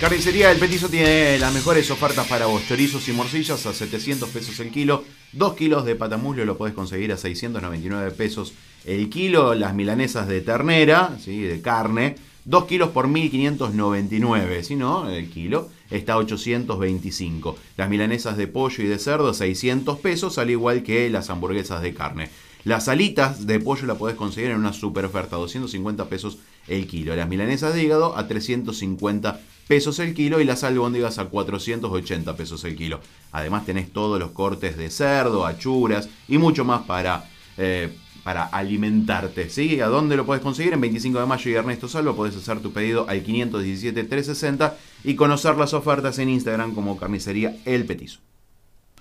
Carnicería El Petizo tiene las mejores ofertas para vos. Chorizos y morcillas a 700 pesos el kilo. 2 kilos de patamuslo lo podés conseguir a 699 pesos el kilo. Las milanesas de ternera, ¿sí? de carne, 2 kilos por 1599. Si no, el kilo está a 825. Las milanesas de pollo y de cerdo, 600 pesos, al igual que las hamburguesas de carne. Las alitas de pollo la podés conseguir en una super oferta, 250 pesos el kilo. Las milanesas de hígado a 350 pesos el kilo y las albóndigas a 480 pesos el kilo. Además tenés todos los cortes de cerdo, achuras y mucho más para, eh, para alimentarte. ¿sí? ¿A dónde lo puedes conseguir? En 25 de mayo y Ernesto Salvo podés hacer tu pedido al 517-360 y conocer las ofertas en Instagram como Carnicería El Petizo.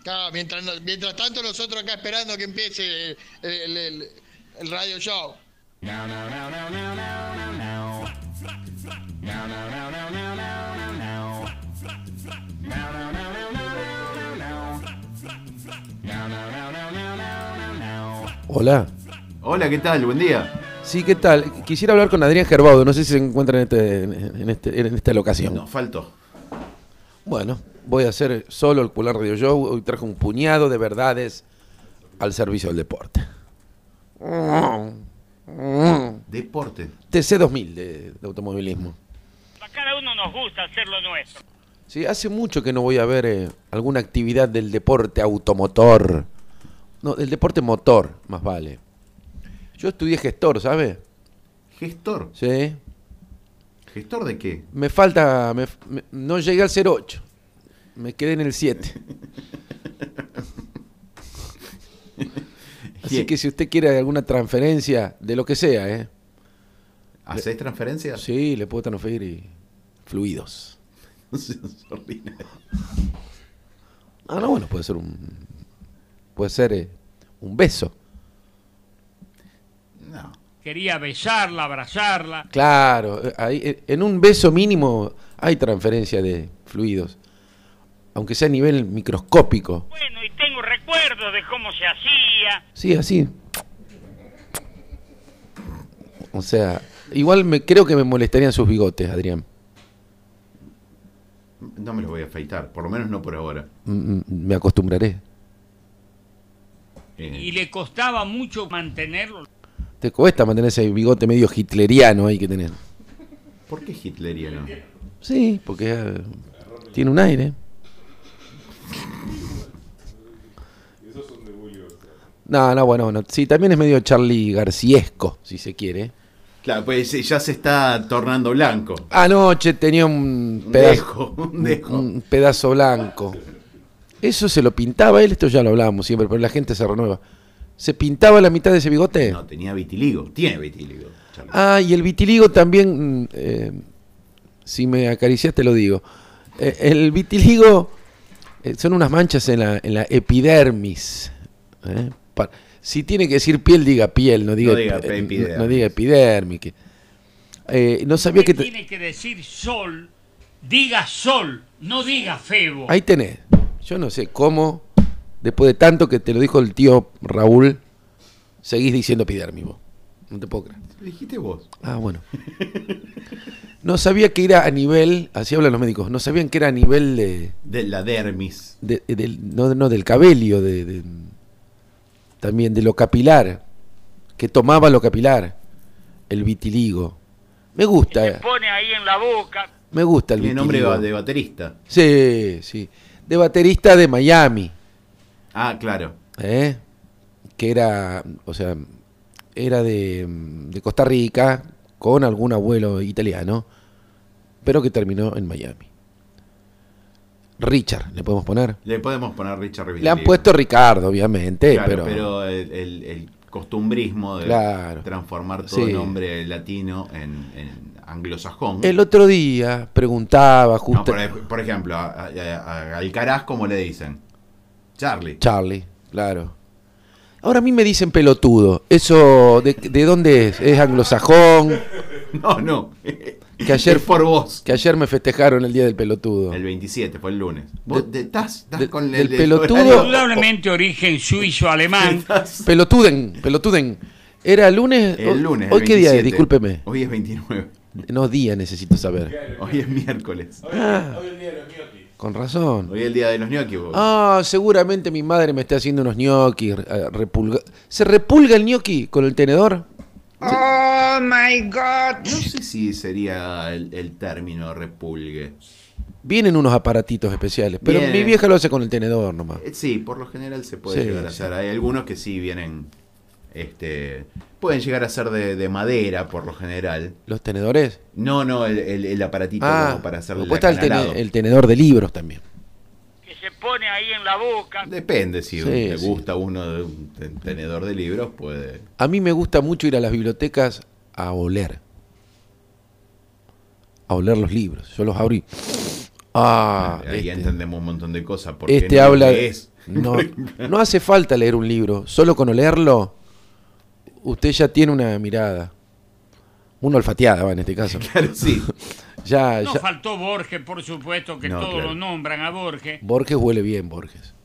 Claro, mientras, mientras tanto nosotros acá esperando que empiece el, el- el- el radio show. Hola. Hola, ¿qué tal? Buen día. Sí, ¿qué tal? Quisiera hablar con Adrián Gerbaudo, no sé si se encuentra en, este, en, este- en esta locación. No, faltó. Bueno, voy a hacer solo el Cular Radio Show. Hoy traje un puñado de verdades al servicio del deporte. Deporte. TC2000 de, de automovilismo. A cada uno nos gusta hacer lo nuestro. Sí, hace mucho que no voy a ver eh, alguna actividad del deporte automotor. No, del deporte motor, más vale. Yo estudié gestor, ¿sabe? ¿Gestor? Sí. ¿Gestor de qué? Me falta. me- me- no llegué al 08. Me quedé en el 7. Así que si usted quiere alguna transferencia, de lo que sea, ¿eh? ¿Hacés transferencias? Sí, le puedo transferir y- fluidos. Ah, no, bueno, puede ser un. Puede ser eh, un beso. No. Quería besarla, abrazarla. Claro, eh, ahí, en un beso mínimo hay transferencia de fluidos. Aunque sea a nivel microscópico. Bueno, y tengo recuerdos de cómo se hacía. Sí, así. O sea, igual me creo que me molestarían sus bigotes, Adrián. No me los voy a afeitar, por lo menos no por ahora. Mm, mm, Me acostumbraré. Eh, Y le costaba mucho mantenerlo. Te cuesta mantener ese bigote medio hitleriano ahí que tenés. ¿Por qué hitleriano? Sí, porque eh, tiene un aire. No, no, bueno, bueno. Sí, también es medio Charlie Garciesco, si se quiere. Claro, pues ya se está tornando blanco. Anoche tenía un Un pedazo, dejo, un dejo. un pedazo blanco. Eso se lo pintaba él, esto ya lo hablábamos siempre, pero la gente se renueva. ¿Se pintaba la mitad de ese bigote? No, tenía vitiligo. Tiene vitiligo. Charlie. Ah, y el vitiligo también, mm, eh, si me acaricias te lo digo. Eh, el vitiligo eh, son unas manchas en la, en la epidermis. ¿eh? Si tiene que decir piel, diga piel, no diga, No diga epidermis. no diga epidermis. que- Eh, no sabía que... Tiene que decir sol. Diga sol, no diga febo. Ahí tenés. Yo no sé cómo, después de tanto que te lo dijo el tío Raúl, seguís diciendo epidermis vos. No te puedo creer. Lo dijiste vos. Ah, bueno. No sabía que era a nivel, así hablan los médicos, no sabían que era a nivel de, De la dermis. de- del, no, no, del cabello, de, de- también de lo capilar, que tomaba lo capilar, el vitiligo. Me Se gusta, pone ahí en la boca. me gusta el Tiene nombre de baterista. Sí, sí. De baterista de Miami, Ah, claro. ¿eh? que era, o sea, era de, de Costa Rica con algún abuelo italiano, pero que terminó en Miami. Richard, le podemos poner. Le podemos poner Richard Le han puesto Ricardo, obviamente, Claro, pero, pero, el, el- el costumbrismo de Claro. transformar todo Sí. nombre latino en, en anglosajón. el otro día preguntaba No, justo por, ej- por ejemplo, a, a- a Alcaraz, ¿cómo le dicen? Charlie. Charlie, claro. Ahora a mí me dicen pelotudo. ¿Eso de, de dónde es? ¿Es anglosajón? No, no. Que ayer Es por vos. Que ayer me festejaron el día del pelotudo. El 27, fue el lunes. ¿Vos te- estás, estás de- con del el, pelotudo- horario? Indudablemente origen suizo-alemán. Pelotuden, pelotuden. ¿Era lunes? El lunes. ¿Hoy el qué día es? 27. Discúlpeme. Hoy es 29. No, día necesito saber. Hoy es miércoles. Ah, con razón. Hoy es el día de los ñoquis. vos. Ah, seguramente mi madre me está haciendo unos ñoquis. eh, repulga- ¿Se repulga el ñoqui con el tenedor? Oh my god. No sé si sería el, el término repulgue. Vienen unos aparatitos especiales, pero Viene. mi vieja lo hace con el tenedor nomás. Eh, Sí, por lo general se puede Sí, llegar a sí. hacer. Hay algunos que sí vienen. Este, pueden llegar a ser de, de madera, por lo general. ¿Los tenedores? No, no, el, el- el aparatito Ah, como para hacerle después el está el, tene- el tenedor de libros también. Que se pone ahí en la boca. Depende, si Sí, le sí. gusta uno de un te- tenedor de libros, puede. A mí me gusta mucho ir a las bibliotecas a oler. A oler los libros. Yo los abrí. Ah, Ahí este, entendemos un montón de cosas. Porque este no habla. lees. No, no hace falta leer un libro. Solo con olerlo, usted ya tiene una mirada. Una olfateada, va, en este caso. Claro, sí. Ya, No ya. faltó Borges, por supuesto, que No, todos claro. lo nombran a Borges. Borges huele bien, Borges.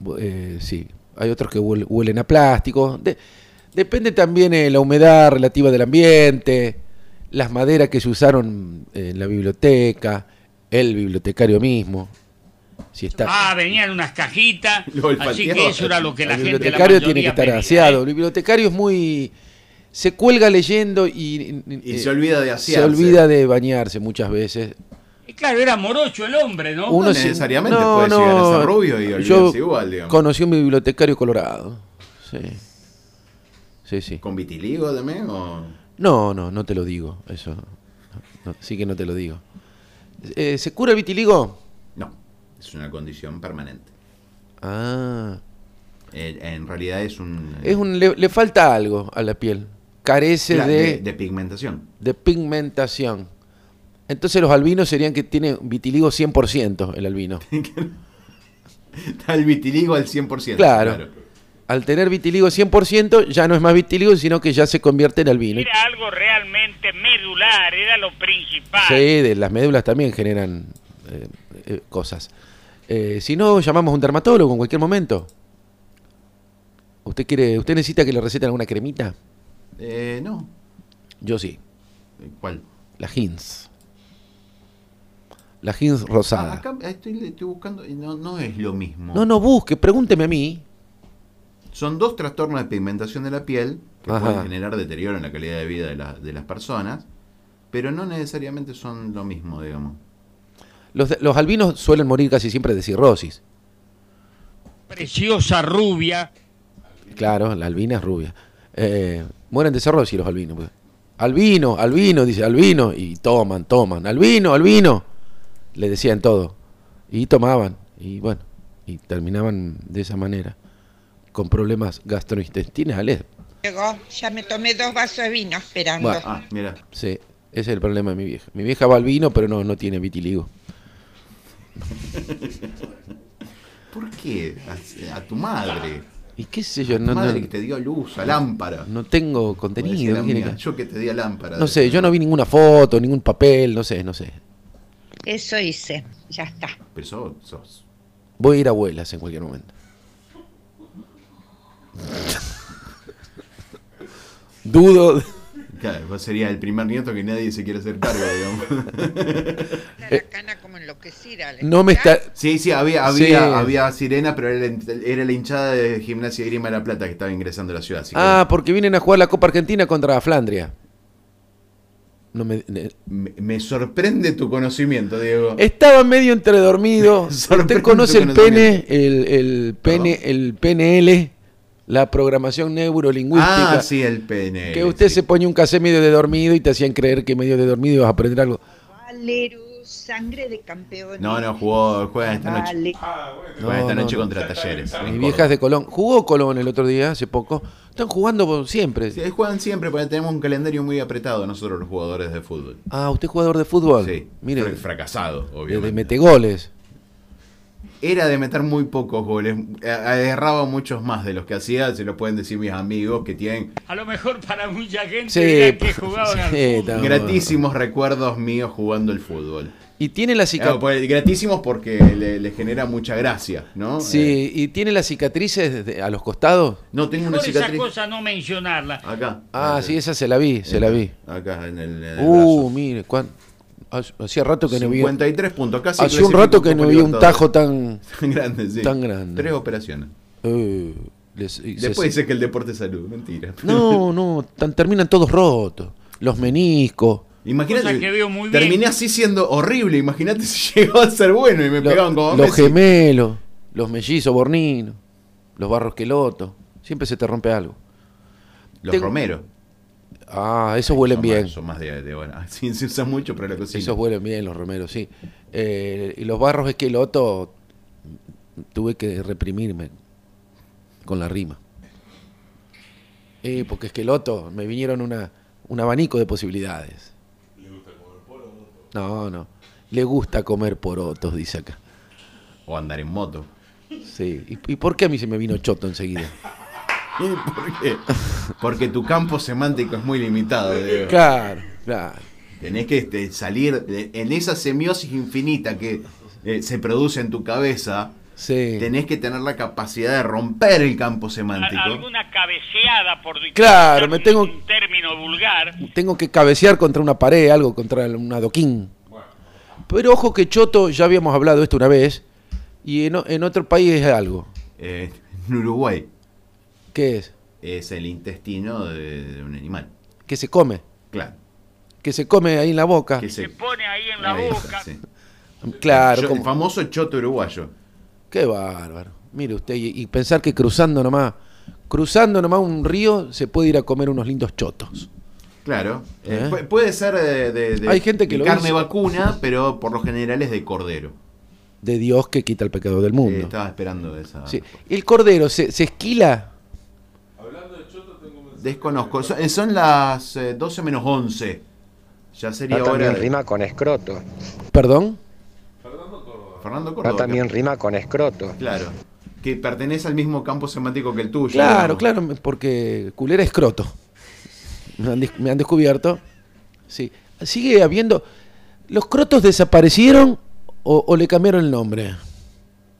Bu- eh, sí, hay otros que huele- huelen a plástico. De- depende también de la humedad relativa del ambiente, las maderas que se usaron en la biblioteca, el bibliotecario mismo. Si está, Ah, venían unas cajitas, así que eso era lo que la el gente la bibliotecario tiene que estar pedía, aseado. ¿eh? El bibliotecario es muy... Se cuelga leyendo y, Y eh, se olvida de se asearse. olvida de bañarse muchas veces. Y claro, era morocho el hombre, ¿no? Uno- necesariamente puede llegar a ser rubio y olvidarse yo igual, digamos. Conocí un bibliotecario colorado. Sí. Sí, sí. ¿Con vitiligo también? O... No, no, no te lo digo. Eso. no, no, sí que no te lo digo. Eh, ¿Se cura el vitiligo? Es una condición permanente. Ah. Eh, en realidad es un. Es un, le, le falta algo a la piel. Carece Claro, de, de, de pigmentación. de pigmentación. Entonces los albinos serían que tiene vitiligo 100% el albino. Está el vitiligo al 100%. Claro. Al tener vitiligo 100% ya no es más vitiligo, sino que ya se convierte en albino. Era algo realmente medular, era lo principal. Sí, de las médulas también generan eh, eh, cosas. Eh, si no, llamamos a un dermatólogo en cualquier momento. ¿Usted quiere, usted necesita que le receten alguna cremita? Eh, no. Yo sí. ¿Cuál? La Hins. La Hins Ah, rosada. acá estoy, estoy buscando y no, no es lo mismo. No, no busque, pregúnteme a mí. Son dos trastornos de pigmentación de la piel que Ajá. pueden generar deterioro en la calidad de vida de, la- de las personas, pero no necesariamente son lo mismo, digamos. Los, los albinos suelen morir casi siempre de cirrosis. Preciosa rubia. Claro, la albina es rubia. Eh, mueren de cirrosis los albinos. pues. Albino, albino, dice albino. Y toman, toman. Albino, albino. Le decían todo. Y tomaban. Y bueno, y terminaban de esa manera. Con problemas gastrointestinales. Llegó, ya me tomé dos vasos de vino esperando. Bueno. Ah, mira. Sí, ese es el problema de mi vieja. Mi vieja va al vino, pero no, no tiene vitiligo. ¿Por qué? A, a tu madre. Y qué sé yo, Tu no, madre no, que te dio luz, a lámpara. no tengo contenido. la ¿qué quiere mía, que- Yo que te di a lámpara. No sé, yo no vi ninguna foto, ningún papel, no sé, no sé. Eso hice, ya está. Pero sos, sos- Voy a ir a abuelas en cualquier momento. Dudo. Claro, vos serías el primer nieto que nadie se quiere hacer cargo, digamos. La cana como enloquecida. ¿le Eh, No me está. Sí, sí, había, Sí. había, sirena, pero era, era la hinchada de Gimnasia Grima de la Plata que estaba ingresando a la ciudad. así que Ah, porque vienen a jugar la Copa Argentina contra Flandria. No me, me, me sorprende tu conocimiento, Diego. Estaba medio entredormido. Sorprende ¿Usted conoce el pene, el, el pene, el PNL, la programación neurolingüística? ah, sí, el pene. Que usted sí. se ponía un casé medio de dormido y te hacían creer que medio de dormido ibas a aprender algo. Valeru, sangre de campeón. No, no, jugó, juega esta noche. Vale. Juega esta No, noche no, contra Talleres. en Mi Córdoba. vieja es de Colón. Jugó Colón el otro día, hace poco. Están jugando siempre. Sí, juegan siempre porque tenemos un calendario muy apretado nosotros los jugadores de fútbol. Ah, usted es jugador de fútbol. Sí, Mire, fra- fracasado, de, de obviamente. Era de meter muy pocos goles. Eh, Erraba muchos más de los que hacía, se lo pueden decir mis amigos que tienen A lo mejor para mucha gente Sí, que jugaban sí, gratísimos recuerdos míos jugando el fútbol. Y tiene la Claro, cicatriz. pues, gratísimos porque le, le genera mucha gracia, ¿no? Eh, Sí, y tiene las cicatrices de- a los costados. no, tengo una Mejor esa cicatriz. cosa no mencionarla. Acá. Ah, Acá. sí, esa se la vi, se la vi. Acá en el, en el Uh, brazo. mire, cuán- hace- hacía rato que no vi. 53 puntos, casi. Hace un rato que no vi un tajo tan. tan grande, sí. tan grande. Tres operaciones. les- se- Después dice que el deporte es salud, mentira. No, no, tan- terminan todos rotos. Los meniscos. Imagínate, Cosa que veo muy bien. terminé así siendo horrible. Imagínate si llegó a ser bueno y me lo- pegaban como los Messi. gemelos, los mellizos borninos, los barros queloto. Siempre se te rompe algo. Los Tengo- Romero. Ah, esos huelen Son bien. Más, son más de, de bueno. Sí, se usan mucho para la cocina. Esos huelen bien, los romeros, sí. Eh, y los barros esqueloto tuve que reprimirme con la rima. Eh, porque esqueloto me vinieron una, un abanico de posibilidades. No, no. Le gusta comer porotos, dice acá. O andar en moto. Sí. ¿Y, y por qué a mí se me vino choto enseguida? ¿Y por qué? Porque tu campo semántico es muy limitado, Diego. Claro, claro. Tenés que este, salir de- en esa semiosis infinita que eh, se produce en tu cabeza. Sí. Tenés que tener la capacidad de romper el campo semántico. alguna cabeceada por Claro, me un- tengo- un término vulgar. Tengo que cabecear contra una pared, algo, contra un adoquín. Pero ojo que Choto, ya habíamos hablado esto una vez, y en otro país es algo. Eh, en Uruguay ¿Qué es? es el intestino de, de un animal. Que se come. Claro. Que se come ahí en la boca. Que Se se, pone ahí en la Ahí está, boca. sí. Claro, como- El famoso choto uruguayo. Qué bárbaro. Mire usted, y, y pensar que cruzando nomás, cruzando nomás un río, se puede ir a comer unos lindos chotos. Claro. Eh, ¿Eh? pu- puede ser de, de- de- Hay gente que de lo carne vacuna, pero por lo general es de cordero. De Dios que quita el pecado del Eh, mundo. estaba esperando esa. Sí. ¿El cordero se, se esquila? Desconozco. Son, eh, son las eh, 12 menos 11. Ya sería Va hora. también de- rima con escroto. ¿Perdón? Fernando Córdoba. también rima con escroto. Claro. Que pertenece al mismo campo semántico que el tuyo. Claro, digamos. claro, porque culera es croto. Me han, me han descubierto. Sí. Sigue habiendo. ¿Los crotos desaparecieron o, o le cambiaron el nombre?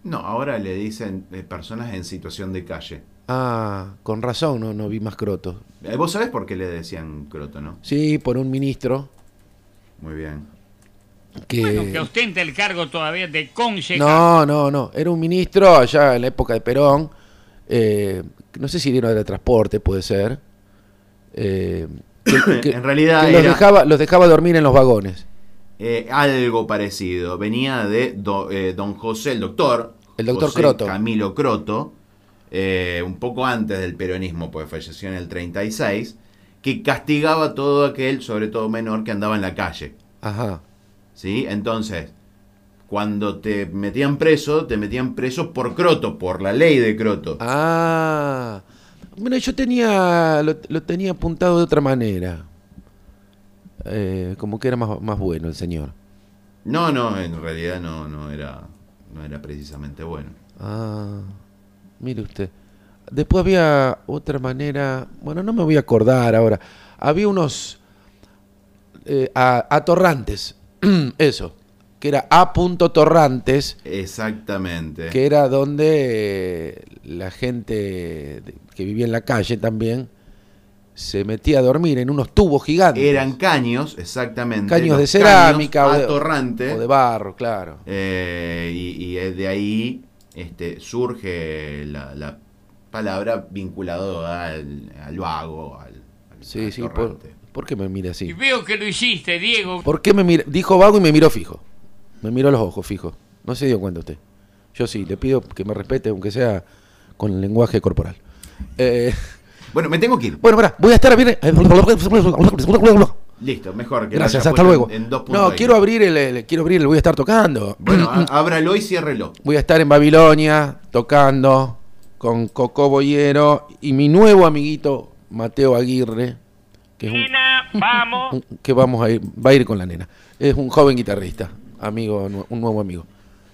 No, ahora le dicen eh, personas en situación de calle. Ah, con razón, no, no vi más crotos. Eh, Vos sabés por qué le decían croto, ¿no? Sí, por un ministro Muy bien. que. Bueno, que ostenta el cargo todavía de concejal. No, no, no. Era un ministro allá en la época de Perón. eh, no sé si era de transporte, puede ser. eh, que- que- En realidad que los, dejaba, los dejaba dormir en los vagones. Eh, algo parecido. Venía de do- eh, don José, el doctor. El doctor José Croto. Camilo Croto. Eh, un poco antes del peronismo, pues falleció en el 36. Que castigaba a todo aquel, sobre todo menor, que andaba en la calle. Ajá. ¿Sí? Entonces, cuando te metían preso, te metían preso por Croto, por la ley de Croto. Ah. Bueno, yo tenía. Lo, lo tenía apuntado de otra manera. Eh, como que era más, más bueno el señor. No, no, en realidad no, no era, no era precisamente bueno. Ah. Mire usted. Después había otra manera. Bueno, no me voy a acordar ahora. Había unos. eh, a- atorrantes. Eso. Que era A. Torrantes. Exactamente. que era donde eh, la gente que vivía en la calle también se metía a dormir en unos tubos gigantes. Eran caños, exactamente. caños de cerámica caños o, de, o de barro, claro. eh, y, y de ahí este, surge la, la palabra vinculado al, al vago, al, al Sí, sí. Por. ¿Por qué me mira Y así? veo que lo hiciste, Diego. ¿Por qué me mira? Dijo vago y me miró fijo. Me miró a los ojos fijo. No se dio cuenta usted. Yo sí, le pido que me respete, aunque sea con el lenguaje corporal. Eh, Bueno, me tengo que ir. bueno, pará, voy a estar a. Listo, mejor que Gracias, hasta luego. En, en dos puntos no, quiero abrir el, el- quiero abrir el, voy a estar tocando. Bueno, ábralo y ciérrelo. Voy a estar en Babilonia tocando con Coco Boyero y mi nuevo amiguito Mateo Aguirre, que es un, Nena, vamos. un- que vamos a ir, va a ir con la nena. Es un joven guitarrista, amigo, un nuevo amigo.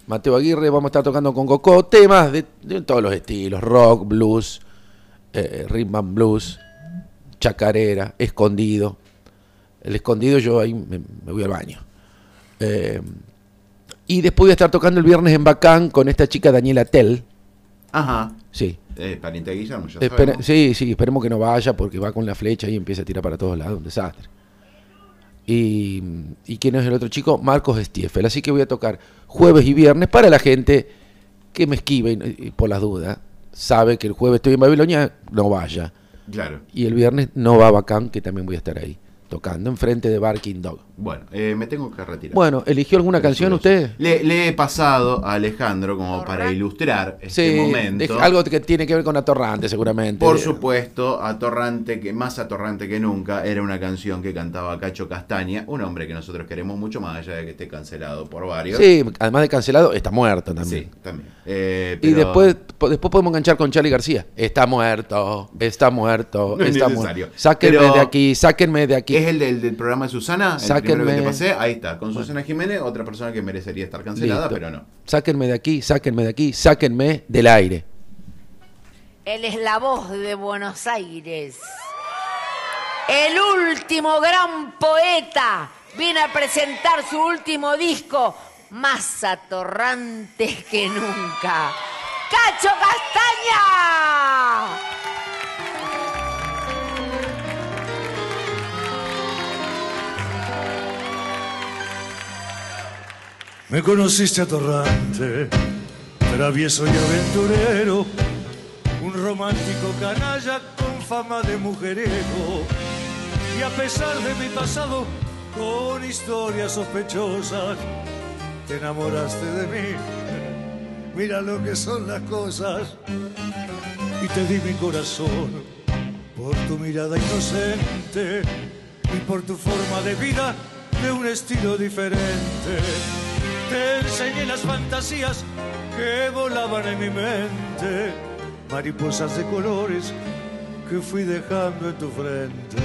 Mateo Aguirre, vamos a estar tocando con Coco temas de, de todos los estilos, rock, blues, eh, rhythm and blues, chacarera, escondido. El escondido yo ahí me, me voy al baño. Eh, y después voy a estar tocando el viernes en Bacán con esta chica Daniela Tell. Ajá. Sí. Eh, pariente de Guillermo, ya Espera- sabemos. sí, sí, esperemos que no vaya porque va con la flecha y empieza a tirar para todos lados, un desastre. Y, y quién es el otro chico, Marcos Stiefel. Así que voy a tocar jueves y viernes para la gente que me esquive y, y por las dudas. Sabe que el jueves estoy en Babilonia, no vaya. Claro. Y el viernes no va a Bacán, que también voy a estar ahí, tocando enfrente de Barking Dog. Bueno, eh, me tengo que retirar. Bueno, ¿eligió alguna canción usted? Le, le he pasado a Alejandro como para ilustrar este Sí, momento. deje- algo que tiene que ver con Atorrante, seguramente. Por supuesto, atorrante que más atorrante que nunca era una canción que cantaba Cacho Castaña, un hombre que nosotros queremos mucho más allá de que esté cancelado por varios. Sí, además de cancelado, está muerto también. Sí, también. Eh, Y después, después podemos enganchar con Charlie García. Está muerto, está muerto, No es está necesario. muerto. Sáquenme Pero- de aquí, sáquenme de aquí. es el del, del programa de Susana, el Sáquenme. te pasé, ahí está, con Susana Jiménez, otra persona que merecería estar cancelada, Listo. pero no. Sáquenme de aquí, sáquenme de aquí, sáquenme del aire. Él es la voz de Buenos Aires. El último gran poeta viene a presentar su último disco, más atorrante que nunca. ¡Cacho Castaña! Me conociste atorrante, travieso y aventurero, un romántico canalla con fama de mujeriego. Y a pesar de mi pasado, con historias sospechosas, te enamoraste de mí. Mira lo que son las cosas. Y te di mi corazón por tu mirada inocente y por tu forma de vida de un estilo diferente. Te enseñé las fantasías que volaban en mi mente, mariposas de colores que fui dejando en tu frente.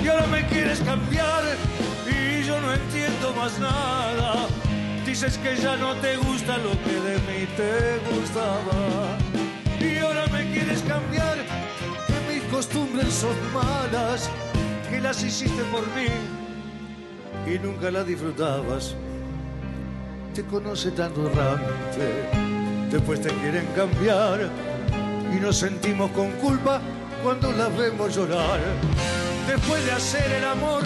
Y ahora me quieres cambiar y yo no entiendo más nada. Dices que ya no te gusta lo que de mí te gustaba. Y ahora me quieres cambiar, que mis costumbres son malas, que las hiciste por mí y nunca las disfrutabas. Te conoce tanto errante, después te quieren cambiar y nos sentimos con culpa cuando las vemos llorar. Después de hacer el amor,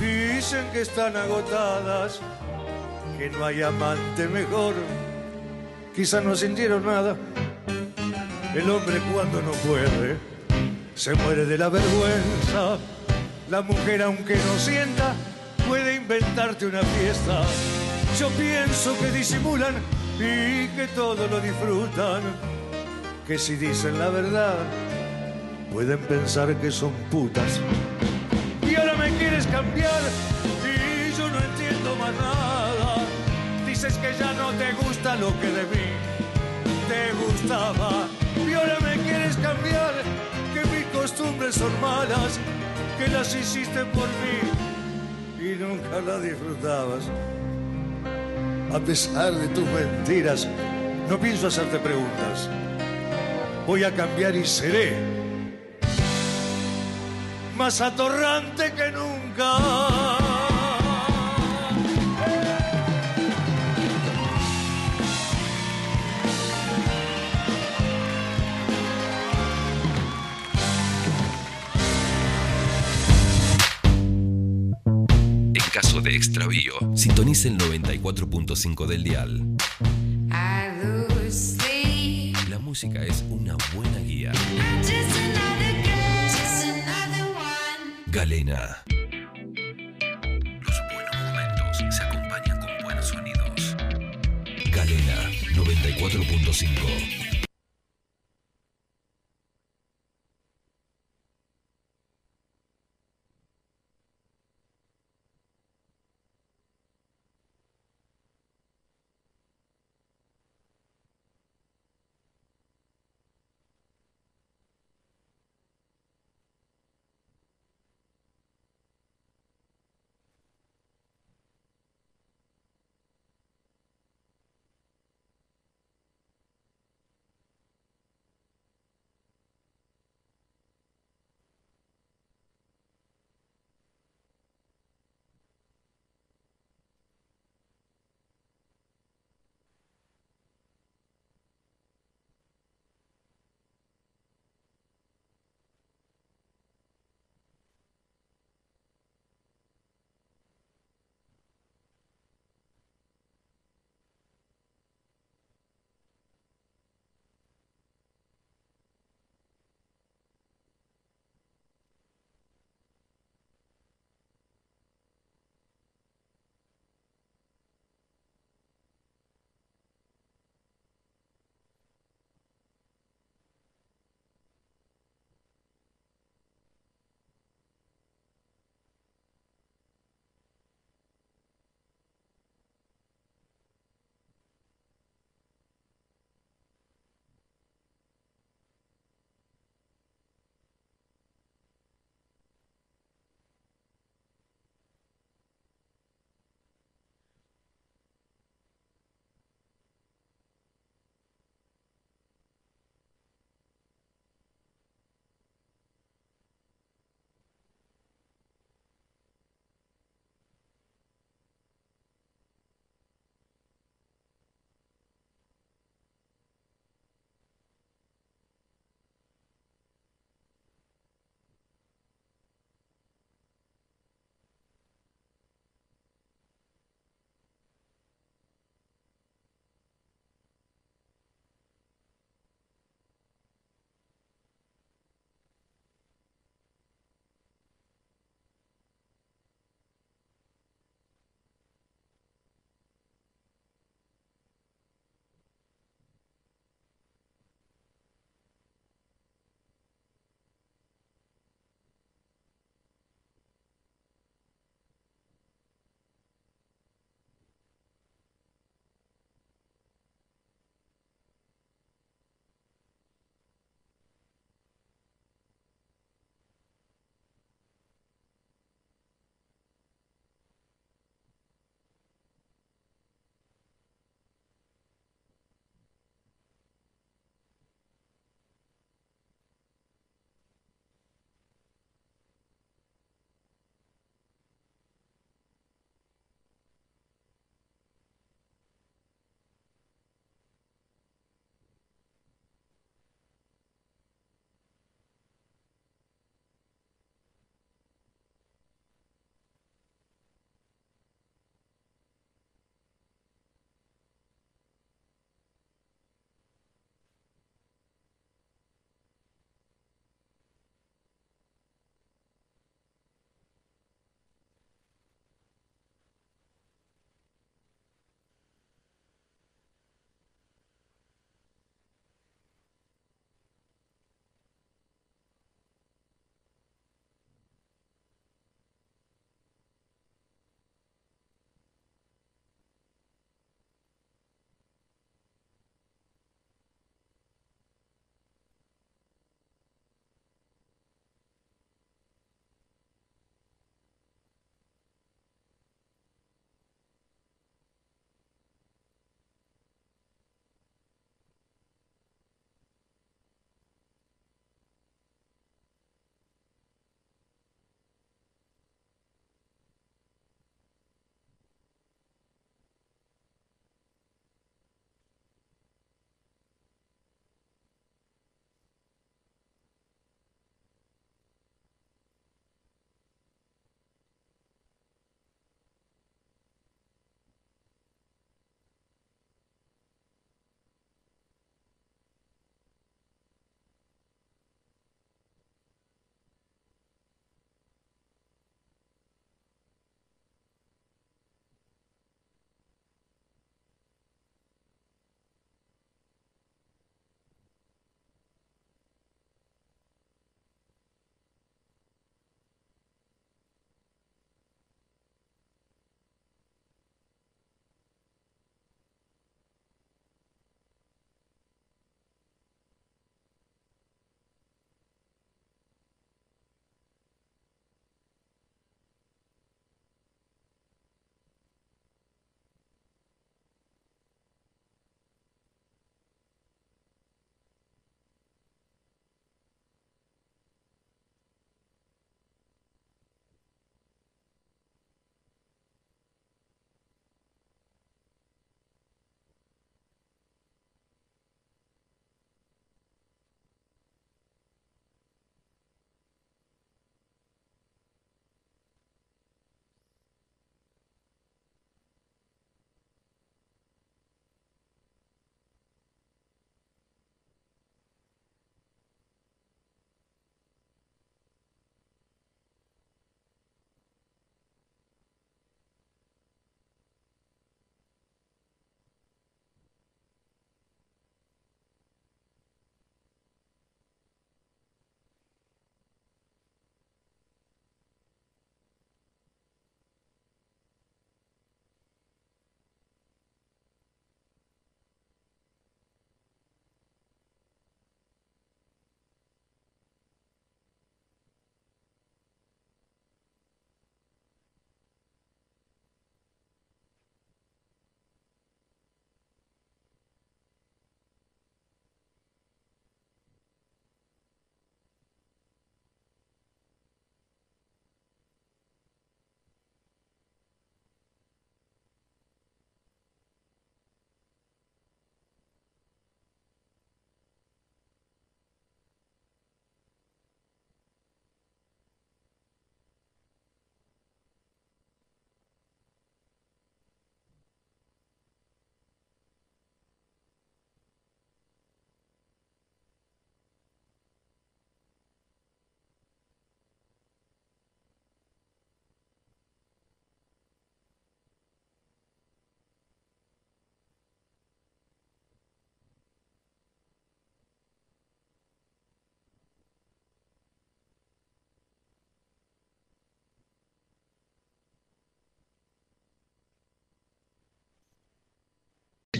dicen que están agotadas, que no hay amante mejor. Quizás no sintieron nada. El hombre cuando no puede, se muere de la vergüenza. La mujer aunque no sienta, puede inventarte una fiesta. Yo pienso que disimulan y que todo lo disfrutan. Que si dicen la verdad, pueden pensar que son putas. Y ahora me quieres cambiar y yo no entiendo más nada. Dices que ya no te gusta lo que de mí te gustaba. Y ahora me quieres cambiar, que mis costumbres son malas, que las hiciste por mí y nunca las disfrutabas. A pesar de tus mentiras, no pienso hacerte preguntas. Voy a cambiar y seré más atorrante que nunca. Extravío, sintonice el 94.5 del dial. La música es una buena guía. Galena. Los buenos momentos se acompañan con buenos sonidos. Galena 94.5.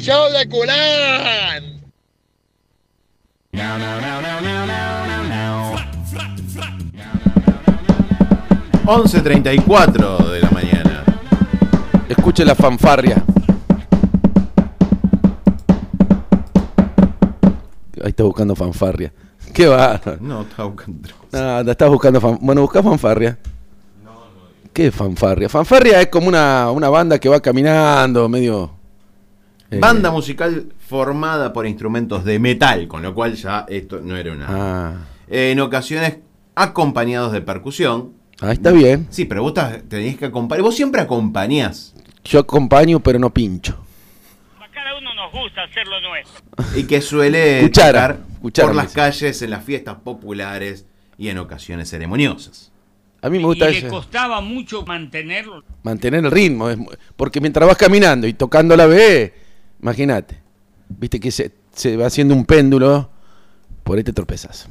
show de culán. 11.34 de la mañana. Escuche la fanfarria. Ahí está buscando fanfarria. Qué va. No, estaba buscando. Nada, estás buscando fan... Bueno, busca fanfarria. ¿Qué es fanfarria? Fanfarria es como una, una banda que va caminando, medio. Eh, Banda musical formada por instrumentos de metal, con lo cual ya esto no era una. Ah, En ocasiones acompañados de percusión. ahí está bien. Sí, pero vos tenés que acompañar. Vos siempre acompañás. Yo acompaño, pero no pincho. A cada uno nos gusta hacer lo nuestro. Y que suele cuchara, por las calles, en las fiestas populares y en ocasiones ceremoniosas. A mí me Y gusta le ese- costaba mucho mantenerlo. mantener el ritmo. porque mientras vas caminando y tocando la B, imagínate. Viste que se, se va haciendo un péndulo, por ahí te tropezas.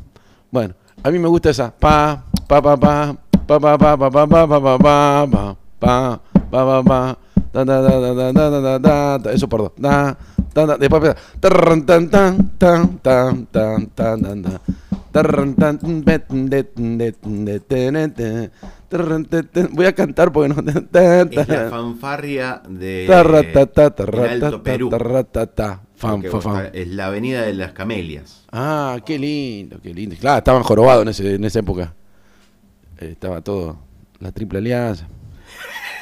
Bueno, a mí me gusta esa. Pa, pa, pa, pa, pa, pa, pa, pa, pa, pa, pa, pa, pa, pa, pa, pa, pa, pa, da, da, da, da, da, da, da, da, eso por dos. Da, da, da, después tan, tan, tan, tan, tan, tan, tan, Voy a cantar porque no. Es la fanfarria de el Alto Perú. tarratata, Fan, Porque fan, fan. Es la avenida de las camelias. Ah, qué lindo, qué lindo. Claro, estaban jorobados en, ese, en esa época. Eh, estaba todo, la triple alianza.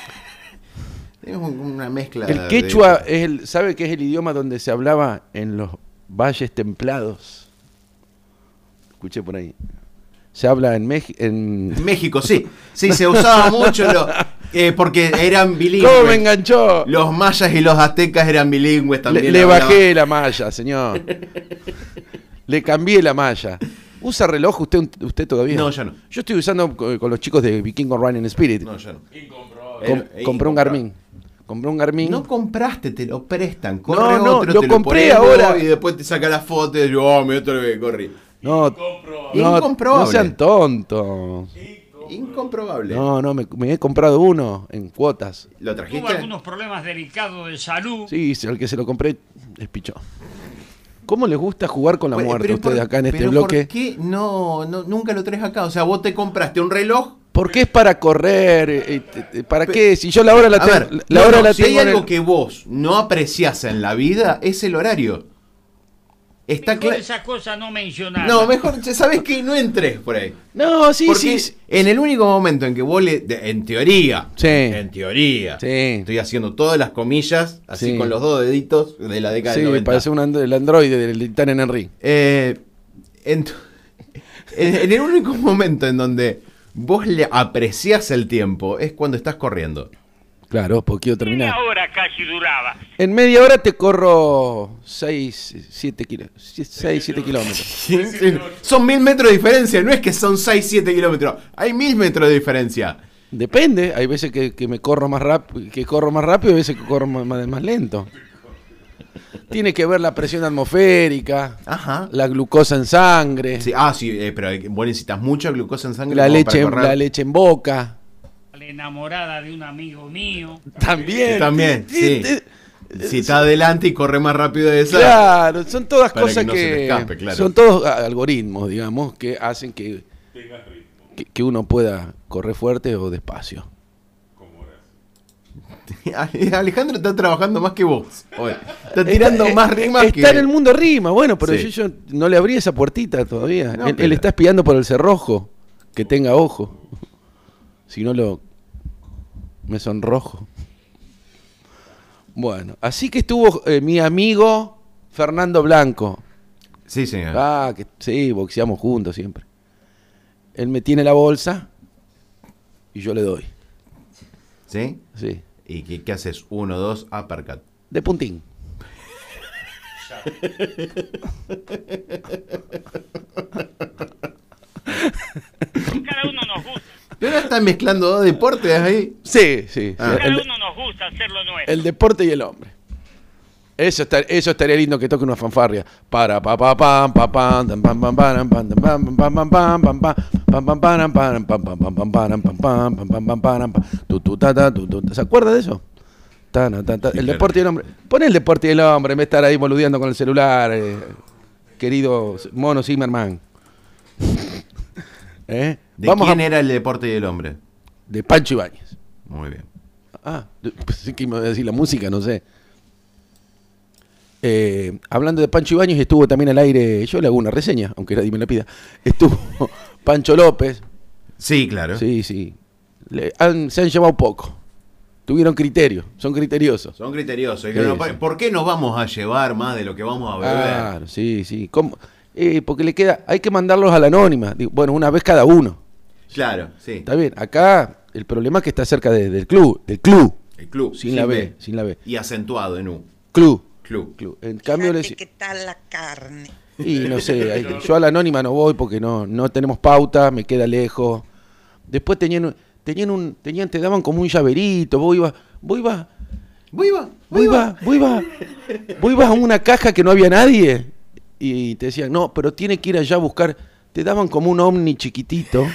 Tenemos una mezcla El de- quechua es el, ¿sabe qué es el idioma donde se hablaba en los valles templados? Escuché por ahí. Se habla en México. En... México, sí. Sí, se usaba mucho lo- eh, porque eran bilingües. ¿Cómo me enganchó? Los mayas y los aztecas eran bilingües también. le bajé la malla, señor. le cambié la malla. ¿Usa reloj usted, usted todavía? No, ya no. Yo estoy usando co- con los chicos de Vikingo Running Spirit. No, ya no. Com- Eh, compré un. Garmin. Compré un Garmin. No compraste, te lo prestan. No, Corre no, otro, lo te compré ponemos ahora. Y después te saca la foto y digo, oh, todo lo que corrí. No, no, Incomprobable. no sean tontos. Incomprobable. No, no, me, me he comprado uno en cuotas. ¿Lo Tuvo trajiste? algunos problemas delicados de salud. Sí, al que se lo compré es pichó. ¿Cómo les gusta jugar con la Pero- muerte a pero ustedes por- acá en este pero bloque? ¿Por qué no, no, nunca lo traes acá? O sea, vos te compraste un reloj. Porque es para correr. eh, eh, eh, ¿Para qué? Si yo la hora la A tengo. ver, la no, hora no, la si hay algo el- que vos no apreciás en la vida, es el horario. Está Mejor esas cosas no mencionar. No, mejor, ¿sabes qué? No entres por ahí. No, sí, Porque sí. en el único momento en que vos le. de- en teoría. Sí. En teoría. Sí. Estoy haciendo todas las comillas, así Sí. con los dos deditos de la década Sí, del 90. parece un and- el androide del Titan Henry. Eh, en, en- en el único momento en donde vos le apreciás el tiempo es cuando estás corriendo. Claro, porque quiero terminar. Media hora casi duraba. En media hora te corro 6, 7 kilómetros. son mil metros de diferencia, no es que son 6, 7 kilómetros. Hay mil metros de diferencia. Depende, hay veces que, que me corro más rápido, que corro más rápido y veces que corro más, más- más lento. Tiene que ver la presión atmosférica, Ajá. la glucosa en sangre, Sí, ah, sí, eh, pero vos necesitas mucha glucosa en sangre. la leche, en- la leche en boca. La enamorada de un amigo mío. También. También, sí. Si está adelante y corre más rápido de esa. Claro, son todas Para que cosas no que, se te escape, claro. son todos algoritmos, digamos, que hacen que, que, que uno pueda correr fuerte o despacio. Alejandro está trabajando más que vos. hoy. Está tirando Está- más eh, rimas Está que. en el mundo rima, bueno, pero Sí. yo, yo no le abrí esa puertita todavía. No, él, él está espiando por el cerrojo, que tenga ojo. Si no lo me sonrojo. Bueno, así que estuvo eh, mi amigo Fernando Blanco. Sí, señor. Ah, que sí, boxeamos juntos siempre. Él me tiene la bolsa y yo le doy. ¿Sí? Sí, ¿Y qué, qué haces? Uno, dos, uppercut. de puntín. Cada uno nos gusta. ¿Pero no están mezclando dos deportes ahí? Sí, sí. Ah. Cada El, uno nos gusta hacer lo nuestro. el deporte y el hombre. Eso, está- eso estaría lindo que toque una fanfarria. Para pa pa pam pa pam pam pam pam pam pam pam pam pam pam pam pam pam pam pam pam pam. ¿Se acuerda de eso? El deporte del hombre. Pon el deporte del hombre en vez de estar ahí boludeando con el celular, eh, querido mono Zimmerman. ¿Eh? ¿De Vamos quién a, era el deporte del hombre? de Pancho Ibáñez. Muy bien. Ah, pensé que iba a decir la música, no sé. Eh, hablando de Pancho Ibáñez, estuvo también al aire, yo le hago una reseña, aunque nadie me la pida. Estuvo Pancho López, Sí, claro. sí, sí. Le han- se han llevado poco. Tuvieron criterio, son criteriosos. Son criteriosos. Sí, No, sí. ¿Por qué nos vamos a llevar más de lo que vamos a beber? Claro, sí, sí. ¿Cómo? Eh, porque le queda, hay que mandarlos a la anónima. Bueno, una vez cada uno. Claro, sí. Está bien. Acá el problema es que está cerca de- del club, del club, El club. sin la B, sin la B. Y acentuado en U. Club, Club. club. En cambio le qué tal la carne. Y no sé, yo a la anónima no voy porque no, no tenemos pauta, me queda lejos. Después tenían, un- tenían un, tenían, te daban como un llaverito, vos ibas, vos ibas, Voy va, vos ibas, vos ibas, vos ibas a una caja que no había nadie y te decían, no, pero tiene que ir allá a buscar, te daban como un ovni chiquitito,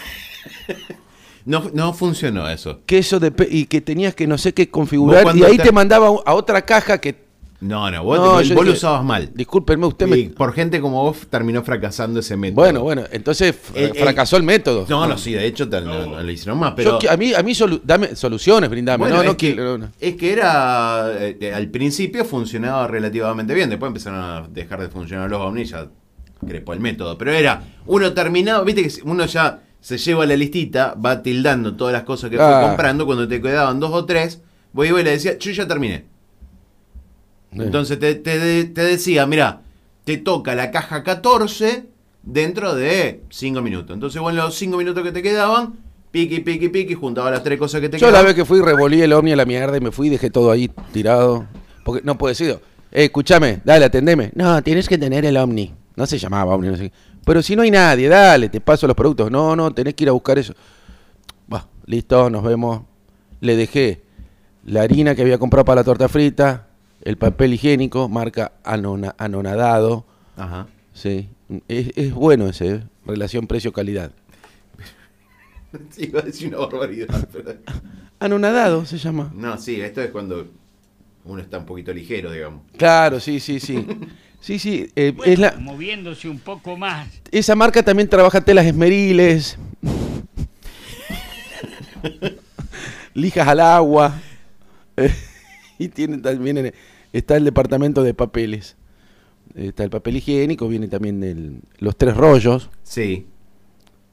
No, no funcionó eso. que eso de, y que tenías que no sé qué configurar y ahí te- te mandaba a otra caja que, No, no, vos, No, vos yo lo usabas mal. discúlpenme, usted Y me... por gente como vos terminó fracasando ese método. Bueno, bueno, entonces fr- El- el- fracasó el método. No, no, sí, de hecho no, no le hicieron más, pero... a mí, a mí solu- dame soluciones, brindame. Bueno, no, no es, que, no. es que era. eh, al principio funcionaba relativamente bien. Después empezaron a dejar de funcionar los ovnis. Ya crepó el método. Pero era. Uno terminado. Viste que uno ya se lleva la listita. Va tildando todas las cosas que Ah. fue comprando. Cuando te quedaban dos o tres. Vos ibas y le decía, yo ya terminé. Entonces te, te te decía, mira, te toca la caja 14 dentro de 5 minutos. Entonces vos en los 5 minutos que te quedaban, piqui, piqui, piqui, juntaba las tres cosas que te Yo la quedaban. vez que fui, revolví el ovni a la mierda y me fui y dejé todo ahí tirado. Porque no puedo decir, eh, escúchame, dale, atendeme. No, tienes que tener el ovni. No se llamaba ovni, no sé qué. Pero si no hay nadie, dale, te paso los productos. No, no, tenés que ir a buscar eso. Bah, listo, nos vemos. Le dejé la harina que había comprado para la torta frita, el papel higiénico, marca anona- anonadado. Ajá. Sí, es, es bueno ese, ¿eh? relación precio-calidad. Sí, iba a decir una barbaridad. pero- Anonadado se llama. No, sí, esto es cuando uno está un poquito ligero, digamos. Claro, sí, sí, sí. Sí, sí, eh, es la, Moviéndose un poco más. esa marca también trabaja telas esmeriles, lijas al agua, eh, y tiene también, en- está el departamento de papeles. Está el papel higiénico, viene también el- los tres rollos. Sí.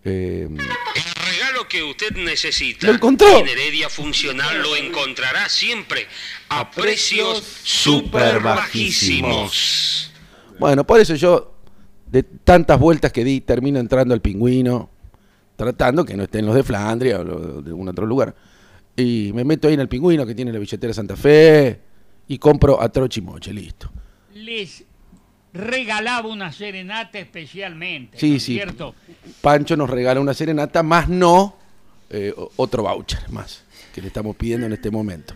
eh, El regalo que usted necesita ¡Lo encontró! en Heredia Funcional lo encontrará siempre a precios super bajísimos. bajísimos. Bueno, por eso yo, de tantas vueltas que di, termino entrando al pingüino, tratando que no estén los de Flandria o los de algún otro lugar. Y me meto ahí en el pingüino que tiene la billetera Santa Fe y compro a Trochimoche, listo. Les regalaba una serenata especialmente. Sí, ¿no es sí. cierto? Pancho nos regala una serenata, más no eh, otro voucher más que le estamos pidiendo en este momento.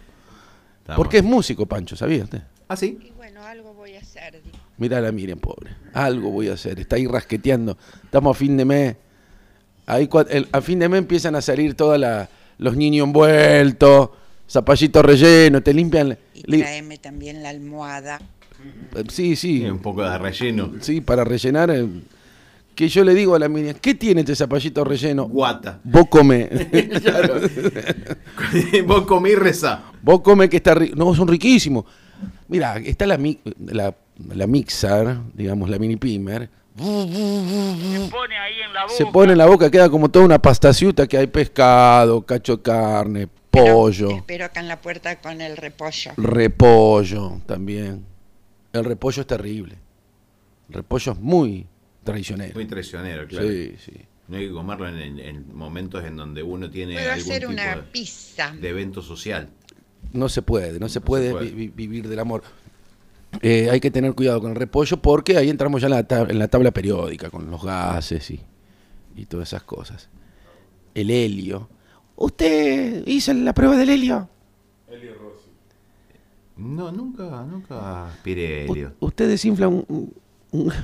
Estamos- Porque es músico, Pancho, ¿sabía usted? Ah, sí. Y bueno, algo voy a hacer. Mirá la Miriam, pobre. Algo voy a hacer. Está ahí rasqueteando. Estamos a fin de mes. Ahí el- a fin de mes empiezan a salir todos los niños envueltos, zapallitos rellenos, te limpian. Y tráeme también la almohada. eh, sí, sí. Un poco de relleno. Sí, para rellenar. que yo le digo a la Miriam, ¿qué tiene este zapallito relleno? Guata. Vos come. Vos comí y rezá. Vos come que está rico. No, son riquísimos. Mira, está la, la, la mixer, digamos, la mini pimer. Se pone ahí en la boca. Se pone en la boca, queda como toda una pastaciuta que hay pescado, cacho de carne, Pero pollo, Espero acá en la puerta con el repollo. repollo también. El repollo es terrible. El repollo es muy traicionero. Muy traicionero, claro. Sí, sí. No hay que comerlo en, en- en momentos en donde uno tiene Puedo algún hacer tipo una de, pizza. de evento social. No se puede, no se puede, puede. vi- vi- vivir del amor. Eh, hay que tener cuidado con el repollo porque ahí entramos ya en la, tab- en la tabla periódica con los gases y, y todas esas cosas. El helio. ¿Usted hizo la prueba del helio? No, nunca, nunca aspiré U- helio. Usted desinfla un, un- un-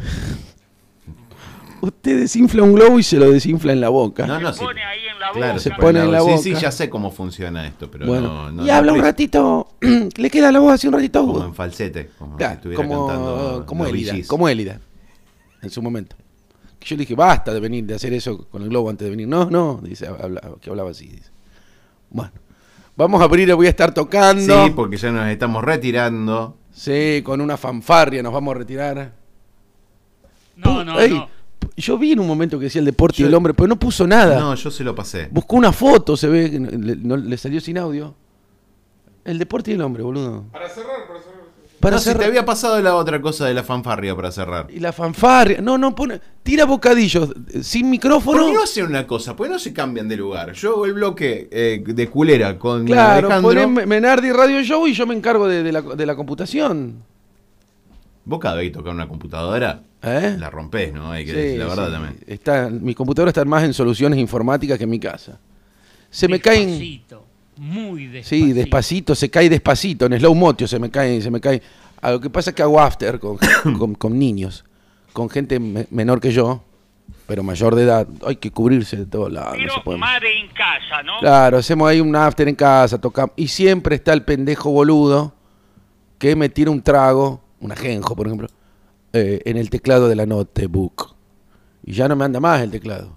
Usted desinfla un globo y se lo desinfla en la boca. No, no, Se sí. pone ahí en en la boca. Claro, Se pone en la Sí, boca. sí, ya sé cómo funciona esto, pero Bueno, no, no- y habla un ratito, le queda la voz así un ratito Como agudo. en falsete, como si Claro, estuviera como, cantando como Élida, como en su momento. Yo le dije, basta de venir, de hacer eso con el globo antes de venir. No, no, dice, habla- que hablaba así. dice. Bueno, vamos a abrir, voy a estar tocando. Sí, porque ya nos estamos retirando. Sí, con una fanfarria nos vamos a retirar. No, no, Ey, no. Yo vi en un momento que decía el deporte y Yo- el hombre, pero no puso nada. No, yo se lo pasé. Buscó una foto, se ve, le, no- le salió sin audio. El deporte y el hombre, boludo. Para cerrar, para cerrar. Para no, si cerrar- te había pasado la otra cosa de la fanfarria para cerrar. Y la fanfarria. No, no, pone. Tira bocadillos eh, sin ¿Por micrófono. qué no hacen una cosa? ¿Por qué no se cambian de lugar? Yo hago el bloque eh, de culera con Claro, Alejandro. Menardi Radio Show y yo me encargo de, de la, de la computación. Vos cada vez que tocas una computadora, ¿Eh? la rompés, ¿no? Hay que Sí, decir la verdad sí. también. Está, mi computadora está más en soluciones informáticas que en mi casa. Se me caen. Despacito, muy despacito. Sí, despacito, se cae despacito, en slow motion se me cae, se me cae. Ah, lo que pasa es que hago after con, con, con niños, con gente me- menor que yo, pero mayor de edad. Hay que cubrirse de todos lados. no se Pero puede- madre en casa, ¿no? Claro, hacemos ahí un after en casa, tocamos. Y siempre está el pendejo boludo que me tira un trago, un ajenjo, por ejemplo, eh, en el teclado de la notebook. Y ya no me anda más el teclado.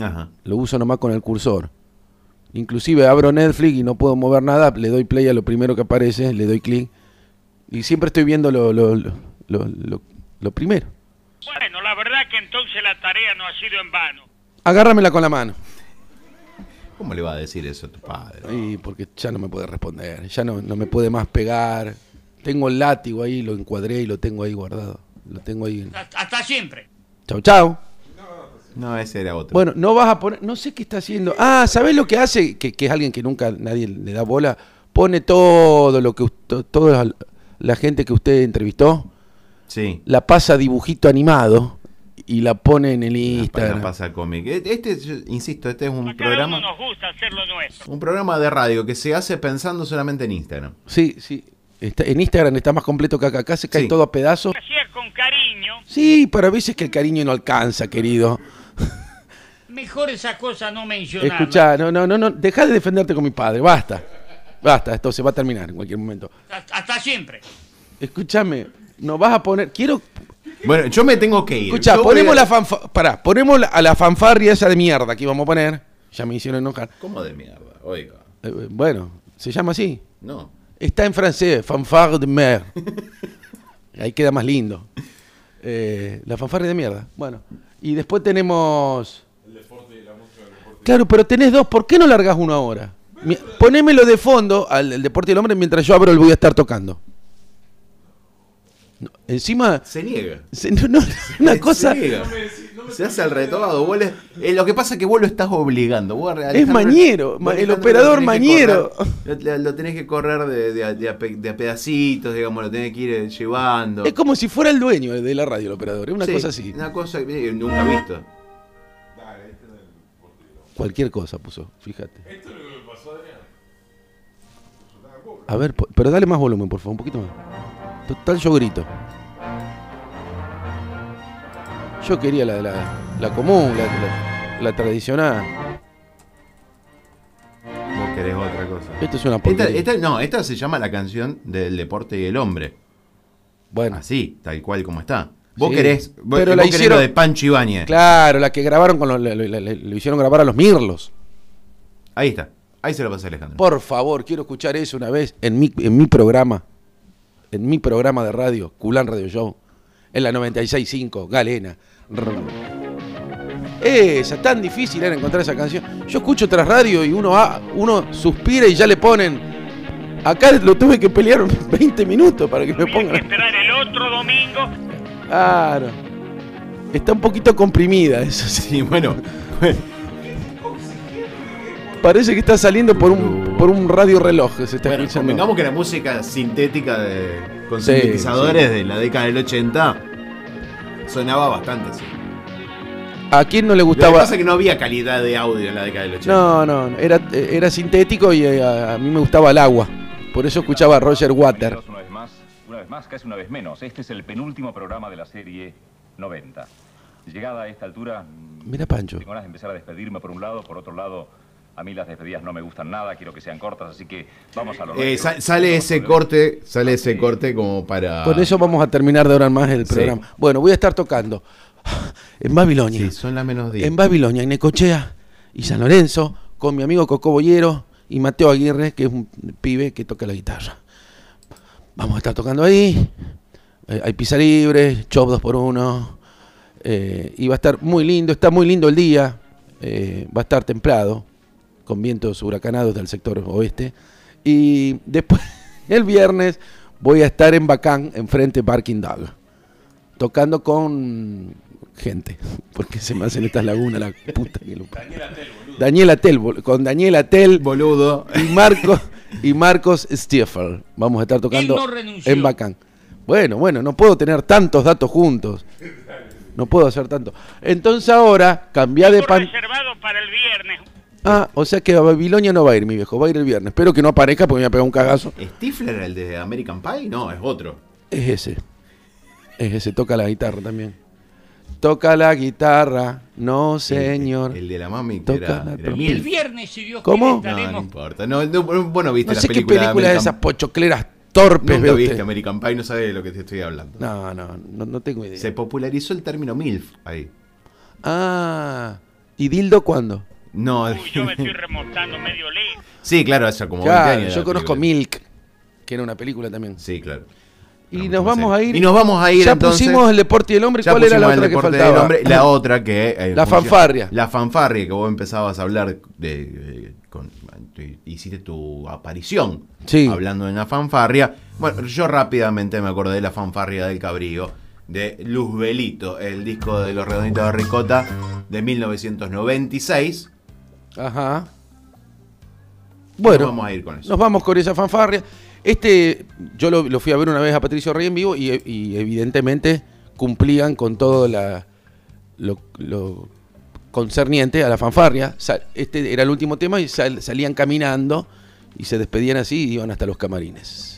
Ajá. Lo uso nomás con el cursor. Inclusive abro Netflix y no puedo mover nada, le doy play a lo primero que aparece, le doy clic. Y siempre estoy viendo lo, lo, lo, lo- lo- lo primero. Bueno, la verdad que entonces la tarea no ha sido en vano. Agárramela con la mano. ¿Cómo le va a decir eso a tu padre? Y porque ya no me puede responder, ya no, no me puede más pegar. Tengo el látigo ahí, lo encuadré y lo tengo ahí guardado. Lo tengo ahí. Hasta, hasta siempre. Chau, chau. No, ese era otro. Bueno, no vas a poner, no sé qué está haciendo. Ah, ¿sabés lo que hace? Que, que es alguien que nunca nadie le da bola. Pone todo lo que usted, toda la gente que usted entrevistó, sí. la pasa dibujito animado y la pone en el Instagram. pasa cómic. Este, yo insisto, este es un A cada uno programa, nos gusta hacer lo nuestro. un programa de radio que se hace pensando solamente en Instagram. Sí, sí. Está, en Instagram está más completo que acá. Acá se cae Sí. todo a pedazos. Hacía con cariño. Sí, pero a veces que el cariño no alcanza, querido. Mejor esa cosa no mencionarla. Escuchá, no, no, no, no. Deja de defenderte con mi padre. Basta. Basta, esto se va a terminar en cualquier momento. Hasta, hasta siempre. Escúchame, no vas a poner. Quiero. Bueno, yo me tengo que ir. Voy ponemos a- la fanfa... Pará, ponemos la- a la fanfarria esa de mierda que íbamos a poner. Ya me hicieron enojar. ¿Cómo de mierda? Oiga. Eh, bueno, se llama así. No. Está en francés, fanfare de mer. Ahí queda más lindo. Eh, la fanfarria de mierda. Bueno, y después tenemos. Claro, pero tenés dos. ¿Por qué no largás uno ahora? Mi- Ponémelo de fondo al el deporte del hombre mientras yo abro el voy a estar tocando. No, encima. Se niega. se- no, no, una Se cosa. niega. Se hace el retobado. Vos le- eh, lo que pasa es que vos lo estás obligando. Vos, Es mañero, vos, ma- el operador lo que mañero. correr, Lo, lo tenés que correr de, de- de a de a pedacitos, digamos, lo tenés que ir eh, llevando. Es como si fuera el dueño de la radio, el operador. Es una Sí, cosa así. Una cosa que eh, nunca visto. Cualquier cosa puso, fíjate. A ver, po- pero dale más volumen, por favor, un poquito más. Total, yo grito. Yo quería la, la, la común, la, tradicional. Vos querés otra cosa. Esto es una Esta, no, esta se llama la canción del deporte y el hombre. Bueno, Así, tal cual como está. Vos Sí, querés, vos, pero vos la querés hicieron- lo de Pancho Ibáñez. claro, la que grabaron con lo hicieron grabar a los Mirlos. Ahí está. Ahí se lo pasé Alejandro. Por favor, quiero escuchar eso una vez en mi, en mi programa. En mi programa de radio, Culán Radio Show. En la 96.5, Galena. Esa, tan difícil era encontrar esa canción. Yo escucho tras radio y uno, ah, uno suspira y ya le ponen. Acá lo tuve que pelear 20 minutos para que me Había que pongan. esperar el otro domingo. Claro. Está un poquito comprimida, eso sí. Sí, bueno. Parece que está saliendo por un, por un radio reloj. Se está Bueno, escuchando. que la música sintética de, con Sí, sintetizadores sí. de la década del 80 sonaba bastante así. ¿A quién no le Lo que gustaba? pasa es que no había calidad de audio en la década del 80. No, no, no, era, era sintético y eh, a, a mí me gustaba el agua. Por eso escuchaba a Roger Water. Una vez más, una vez más, casi una vez menos. Este es el penúltimo programa de la serie 90. Llegada a esta altura, Mira Pancho. tengo ganas de empezar a despedirme por un lado, por otro lado, a mí las despedidas no me gustan nada, quiero que sean cortas, así que vamos a lo Eh, sale ese corte, sale ese corte como para. Con eso vamos a terminar de ahora en más el Sí. programa. Bueno, voy a estar tocando en Babilonia. Sí, son las menos 10. En Babilonia, en Necochea y San Lorenzo, con mi amigo Coco Boyero y Mateo Aguirre, que es un pibe que toca la guitarra. Vamos a estar tocando ahí. Eh, hay pizza libre, chop 2 por 1 y va a estar muy lindo, está muy lindo el día. eh, va a estar templado, con vientos huracanados del sector oeste. Y después, el viernes, voy a estar en Bacán, enfrente Barking Dog, tocando con gente, porque se me hacen estas lagunas, la puta que lo Daniela Tel, bol- con Daniela Tel, boludo, y Marcos y Marcos Stiefel. Vamos a estar tocando no en Bacán. Bueno, bueno, no puedo tener tantos datos juntos. No puedo hacer tanto. Entonces ahora, cambiá de pan. reservado para el viernes. Ah, o sea que a Babilonia no va a ir mi viejo, va a ir el viernes. Espero que no aparezca porque me voy a pegar un cagazo. ¿Stifler, el de American Pie? No, es otro. Es ese. Es ese, toca la guitarra también. Toca la guitarra, no señor. El de la mami que Toca era, la era. Milf. El viernes, si Dios ¿Cómo? quiere, No, no estaremos importa. No, no, bueno, viste No la sé qué película película de American- esas pochocleras torpes Nunca ve viste usted. American Pie, no sabes de lo que te estoy hablando. No, no, no, no tengo idea. Se popularizó el término MILF ahí. Ah, ¿y Dildo cuándo? No, Yo me estoy remontando medio lejos. sí, claro, hace como Claro, 20 años. yo conozco película. Milk, que era una película también. Sí, claro. Y nos vamos a ir. Y nos vamos a ir Ya entonces. pusimos el deporte y el hombre. ¿Cuál era la otra que deporte faltaba? del hombre, la otra que... eh, La funciona- fanfarria. La fanfarria que vos empezabas a hablar de... con- hiciste tu aparición Sí. hablando de la fanfarria. Bueno, yo rápidamente me acordé de la fanfarria del cabrío de Luzbelito, el disco de los redonditos de ricota de 1996. Ajá. Bueno, Nos vamos a ir con eso. Nos vamos con esa fanfarria. Este, yo lo, lo fui a ver una vez a Patricio Rey en vivo y, y evidentemente cumplían con todo la, lo, lo concerniente a la fanfarria. Este era el último tema y sal- salían caminando y se despedían así y iban hasta los camarines.